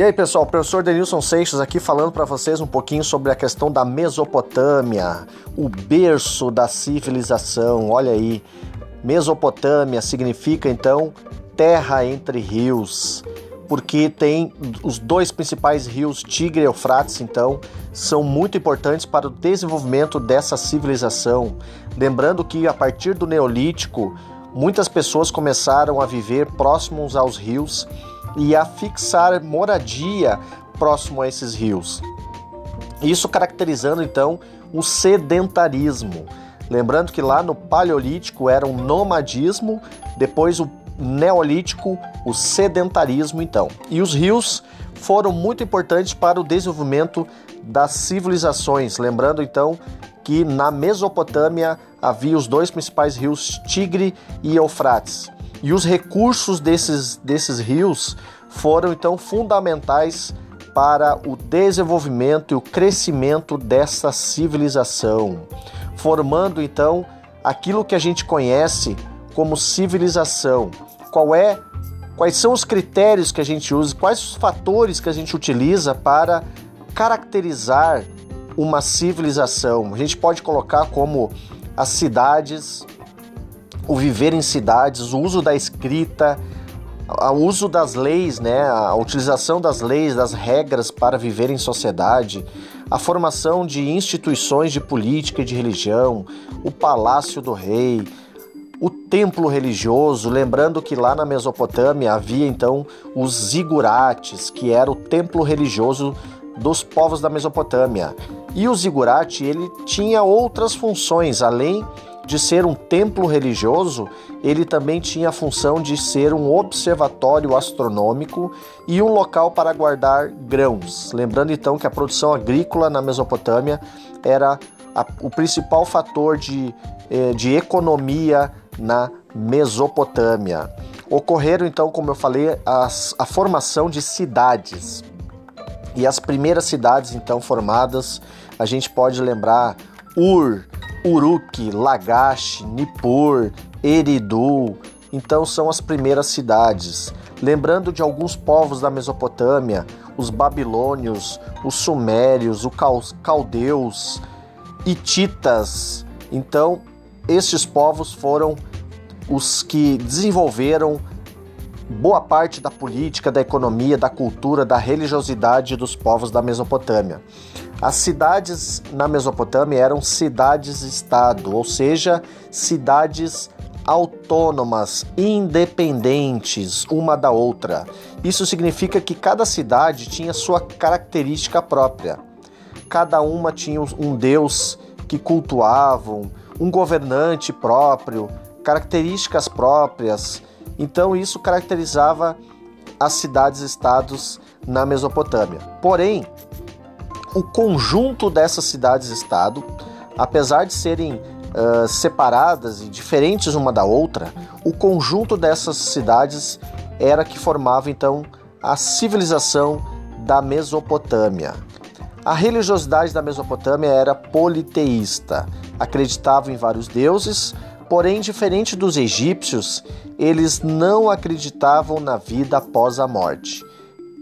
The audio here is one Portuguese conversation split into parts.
E aí, pessoal, professor Denilson Seixas aqui falando para vocês um pouquinho sobre a questão da Mesopotâmia, o berço da civilização. Olha aí, Mesopotâmia significa então terra entre rios, porque tem os dois principais rios, Tigre e Eufrates, então, são muito importantes para o desenvolvimento dessa civilização. Lembrando que a partir do Neolítico, muitas pessoas começaram a viver próximos aos rios e a fixar moradia próximo a esses rios. Isso caracterizando então o sedentarismo. Lembrando que lá no Paleolítico era um nomadismo, depois o Neolítico, o sedentarismo então. E os rios foram muito importantes para o desenvolvimento das civilizações. Lembrando então que na Mesopotâmia havia os dois principais rios, Tigre e Eufrates. E os recursos desses, desses rios foram então fundamentais para o desenvolvimento e o crescimento dessa civilização, formando então aquilo que a gente conhece como civilização. Qual é quais são os critérios que a gente usa, quais os fatores que a gente utiliza para caracterizar uma civilização. A gente pode colocar como as cidades, o viver em cidades, o uso da escrita, o uso das leis, né, a utilização das leis, das regras para viver em sociedade, a formação de instituições de política e de religião, o palácio do rei, o templo religioso, lembrando que lá na Mesopotâmia havia então os zigurates, que era o templo religioso dos povos da Mesopotâmia. E o zigurate ele tinha outras funções além ser um templo religioso, ele também tinha a função de ser um observatório astronômico e um local para guardar grãos. Lembrando então que a produção agrícola na Mesopotâmia era a, o principal fator de, eh, de economia na Mesopotâmia. Ocorreram então, como eu falei, as, a formação de cidades. E as primeiras cidades então formadas, a gente pode lembrar Ur, Uruk, Lagash, Nippur, Eridu. Então são as primeiras cidades. Lembrando de alguns povos da Mesopotâmia, os babilônios, os sumérios, os caldeus, hititas. Então, estes povos foram os que desenvolveram boa parte da política, da economia, da cultura, da religiosidade dos povos da Mesopotâmia. As cidades na Mesopotâmia eram cidades-estado, ou seja, cidades autônomas, independentes uma da outra. Isso significa que cada cidade tinha sua característica própria. Cada uma tinha um deus que cultuavam, um governante próprio, características próprias. Então isso caracterizava as cidades-estados na Mesopotâmia. Porém, o conjunto dessas cidades-estado, apesar de serem uh, separadas e diferentes uma da outra, o conjunto dessas cidades era que formava então a civilização da Mesopotâmia. A religiosidade da Mesopotâmia era politeísta, acreditava em vários deuses, porém, diferente dos egípcios, eles não acreditavam na vida após a morte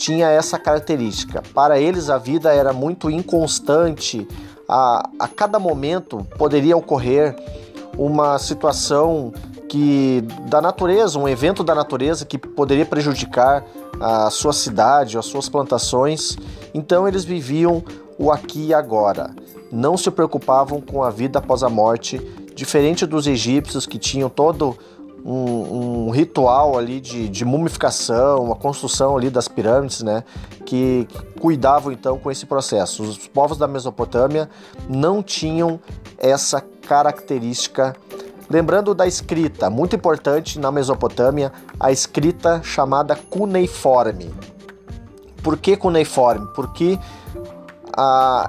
tinha essa característica. Para eles, a vida era muito inconstante, a, a cada momento poderia ocorrer uma situação que da natureza, um evento da natureza que poderia prejudicar a sua cidade, as suas plantações. Então eles viviam o aqui e agora. Não se preocupavam com a vida após a morte, diferente dos egípcios que tinham todo um, um ritual ali de, de, mumificação, uma construção ali das pirâmides, né, que cuidavam então com esse processo. Os povos da Mesopotâmia não tinham essa característica. Lembrando da escrita, muito importante na Mesopotâmia, a escrita chamada cuneiforme. Por que cuneiforme? Porque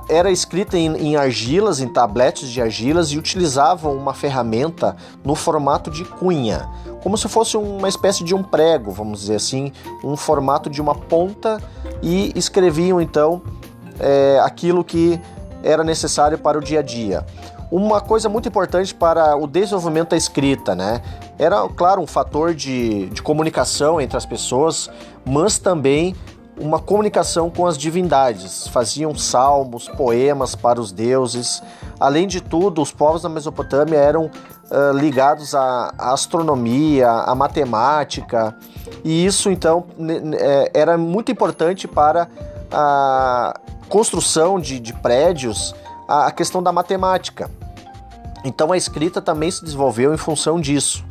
era escrita em, em, argilas, em tabletes de argilas e utilizavam uma ferramenta no formato de cunha, como se fosse uma espécie de um prego, vamos dizer assim, um formato de uma ponta e escreviam então é, aquilo que era necessário para o dia a dia. Uma coisa muito importante para o desenvolvimento da escrita, né? Era, claro, um fator de, de comunicação entre as pessoas, mas também uma comunicação com as divindades, faziam salmos, poemas para os deuses. Além de tudo, os povos da Mesopotâmia eram uh, ligados à, astronomia, à matemática, e isso então é, era muito importante para a construção de, de prédios, a, a questão da matemática. Então a escrita também se desenvolveu em função disso.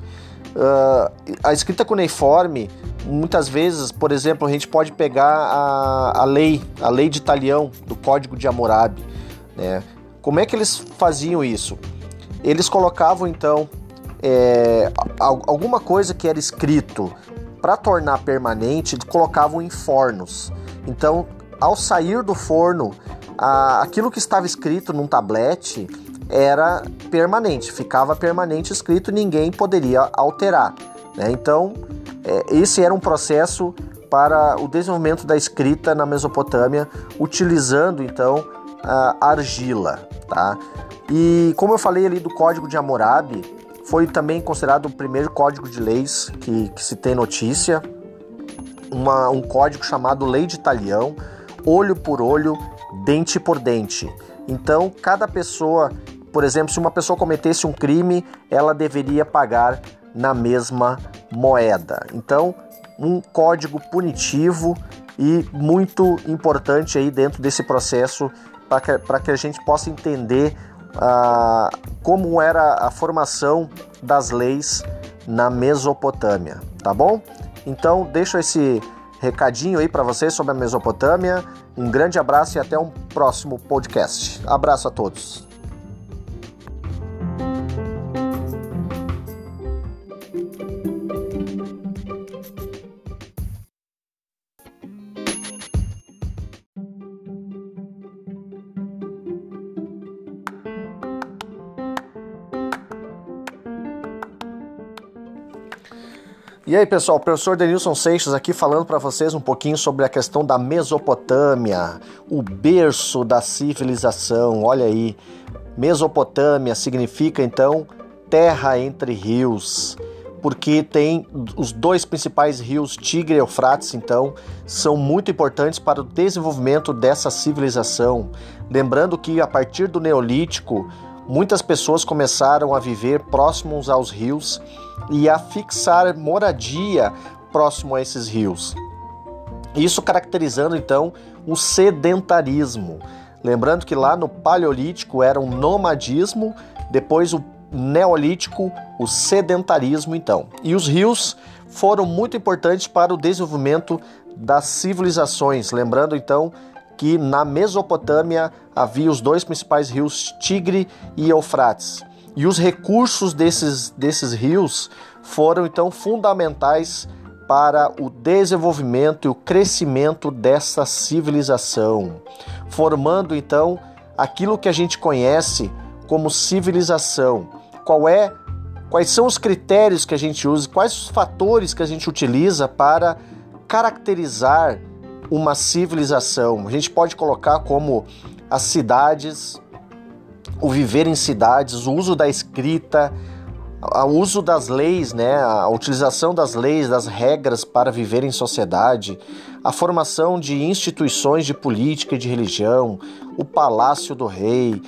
Uh, a escrita cuneiforme muitas vezes, por exemplo, a gente pode pegar a, a lei, a lei de Italião, do Código de Hammurabi. Né? Como é que eles faziam isso? Eles colocavam então é, alguma coisa que era escrito para tornar permanente, eles colocavam em fornos. Então, ao sair do forno, a, aquilo que estava escrito num tablete era permanente, ficava permanente escrito, ninguém poderia alterar. Né? Então, esse era um processo para o desenvolvimento da escrita na Mesopotâmia, utilizando então a argila, tá? E como eu falei ali do Código de Hammurabi, foi também considerado o primeiro código de leis que, que se tem notícia, uma, um código chamado Lei de Talião, olho por olho, dente por dente. Então, cada pessoa, por exemplo, se uma pessoa cometesse um crime, ela deveria pagar na mesma moeda. Então, um código punitivo e muito importante aí dentro desse processo para que, que a gente possa entender ah, como era a formação das leis na Mesopotâmia, tá bom? Então, deixo esse recadinho aí para vocês sobre a Mesopotâmia. Um grande abraço e até um próximo podcast. Abraço a todos. E aí, pessoal, o professor Denilson Seixas aqui falando para vocês um pouquinho sobre a questão da Mesopotâmia, o berço da civilização. Olha aí, Mesopotâmia significa então terra entre rios, porque tem os dois principais rios, Tigre e Eufrates, então, são muito importantes para o desenvolvimento dessa civilização. Lembrando que a partir do Neolítico, muitas pessoas começaram a viver próximos aos rios e a fixar moradia próximo a esses rios. Isso caracterizando então o sedentarismo. Lembrando que lá no Paleolítico era um nomadismo, depois o Neolítico, o sedentarismo então. E os rios foram muito importantes para o desenvolvimento das civilizações. Lembrando então que na Mesopotâmia havia os dois principais rios Tigre e Eufrates. E os recursos desses, desses rios foram então fundamentais para o desenvolvimento e o crescimento dessa civilização, formando então aquilo que a gente conhece como civilização. Qual é quais são os critérios que a gente usa, quais os fatores que a gente utiliza para caracterizar uma civilização. A gente pode colocar como as cidades, o viver em cidades, o uso da escrita, o uso das leis, né, a utilização das leis, das regras para viver em sociedade, a formação de instituições de política e de religião, o palácio do rei,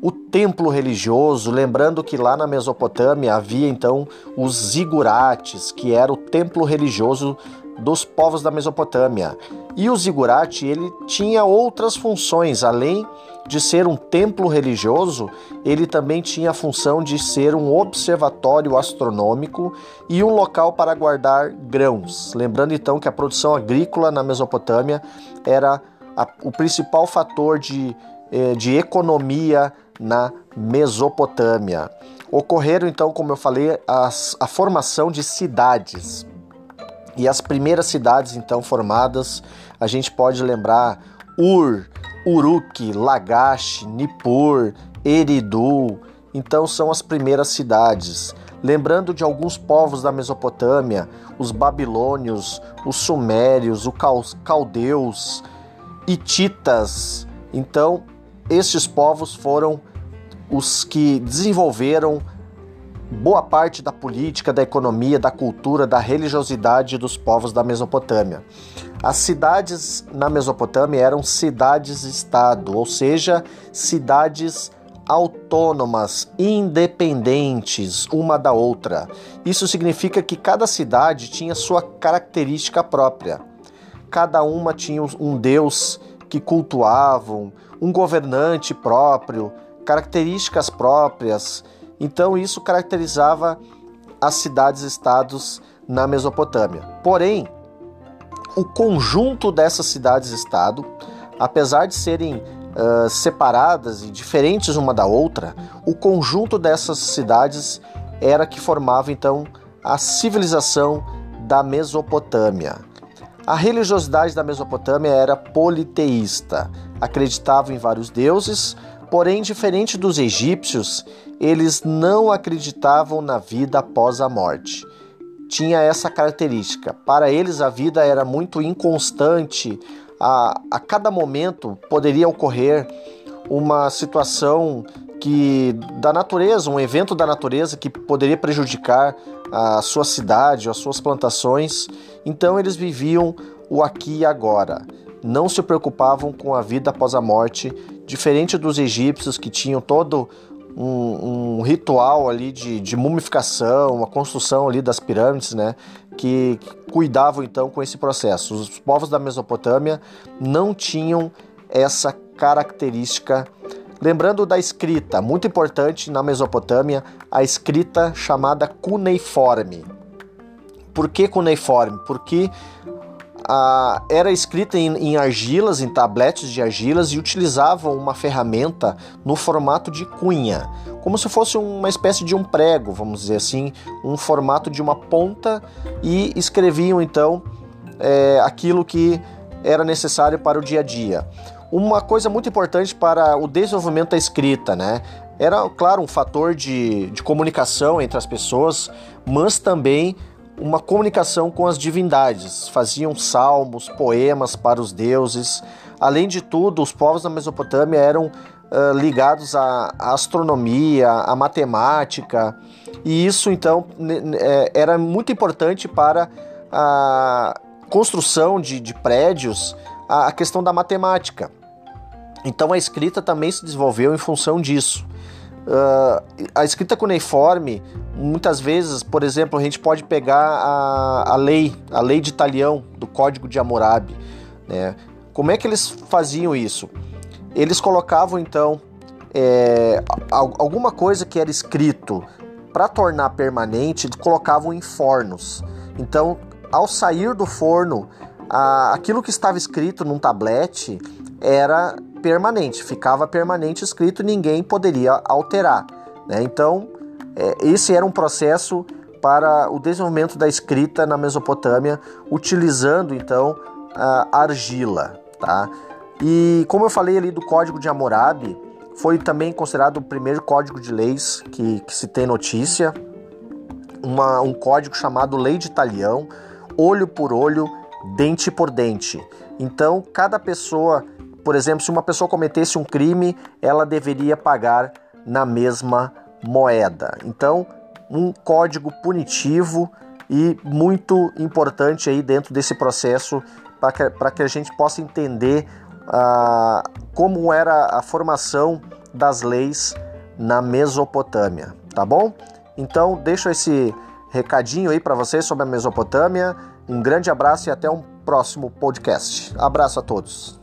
o templo religioso, lembrando que lá na Mesopotâmia havia então os zigurates, que era o templo religioso dos povos da Mesopotâmia. E o zigurate ele tinha outras funções, além de ser um templo religioso, ele também tinha a função de ser um observatório astronômico e um local para guardar grãos. Lembrando então que a produção agrícola na Mesopotâmia era a, o principal fator de, eh, de economia na Mesopotâmia. Ocorreram então, como eu falei, as, a formação de cidades. E as primeiras cidades então formadas, a gente pode lembrar Ur, Uruk, Lagash, Nippur, Eridu. Então são as primeiras cidades. Lembrando de alguns povos da Mesopotâmia, os babilônios, os sumérios, os caldeus, hititas. Então, estes povos foram os que desenvolveram boa parte da política, da economia, da cultura, da religiosidade dos povos da Mesopotâmia. As cidades na Mesopotâmia eram cidades-estado, ou seja, cidades autônomas, independentes uma da outra. Isso significa que cada cidade tinha sua característica própria. Cada uma tinha um deus que cultuavam, um governante próprio, características próprias. Então isso caracterizava as cidades-estados na Mesopotâmia. Porém, o conjunto dessas cidades-estado, apesar de serem uh, separadas e diferentes uma da outra, o conjunto dessas cidades era que formava então a civilização da Mesopotâmia. A religiosidade da Mesopotâmia era politeísta, acreditava em vários deuses, porém, diferente dos egípcios, eles não acreditavam na vida após a morte. Tinha essa característica. Para eles, a vida era muito inconstante, a, a cada momento poderia ocorrer uma situação que da natureza, um evento da natureza que poderia prejudicar a sua cidade, as suas plantações. Então eles viviam o aqui e agora. Não se preocupavam com a vida após a morte, diferente dos egípcios que tinham todo um, um ritual ali de, de, mumificação, uma construção ali das pirâmides, né? Que, que cuidavam então com esse processo. Os povos da Mesopotâmia não tinham essa característica. Lembrando da escrita, muito importante na Mesopotâmia, a escrita chamada cuneiforme. Por que cuneiforme? Porque era escrita em, em, argilas, em tabletes de argilas e utilizavam uma ferramenta no formato de cunha, como se fosse uma espécie de um prego, vamos dizer assim, um formato de uma ponta e escreviam então é, aquilo que era necessário para o dia a dia. Uma coisa muito importante para o desenvolvimento da escrita, né? Era, claro, um fator de, de comunicação entre as pessoas, mas também uma comunicação com as divindades, faziam salmos, poemas para os deuses. Além de tudo, os povos da Mesopotâmia eram uh, ligados à, astronomia, à matemática, e isso então é, era muito importante para a construção de, de prédios, a, a questão da matemática. Então a escrita também se desenvolveu em função disso. Uh, a escrita cuneiforme, muitas vezes, por exemplo, a gente pode pegar a, a lei, a lei de Italião, do Código de Hammurabi. Né? Como é que eles faziam isso? Eles colocavam então é, alguma coisa que era escrito para tornar permanente, eles colocavam em fornos. Então, ao sair do forno, a, aquilo que estava escrito num tablete era permanente, ficava permanente escrito, ninguém poderia alterar. Né? Então, é, esse era um processo para o desenvolvimento da escrita na Mesopotâmia, utilizando então a argila. Tá? E como eu falei ali do Código de Hammurabi, foi também considerado o primeiro código de leis que, que se tem notícia, uma, um código chamado Lei de Talião, olho por olho, dente por dente. Então, cada pessoa por exemplo, se uma pessoa cometesse um crime, ela deveria pagar na mesma moeda. Então, um código punitivo e muito importante aí dentro desse processo para que, que a gente possa entender ah, como era a formação das leis na Mesopotâmia, tá bom? Então, deixo esse recadinho aí para vocês sobre a Mesopotâmia. Um grande abraço e até um próximo podcast. Abraço a todos.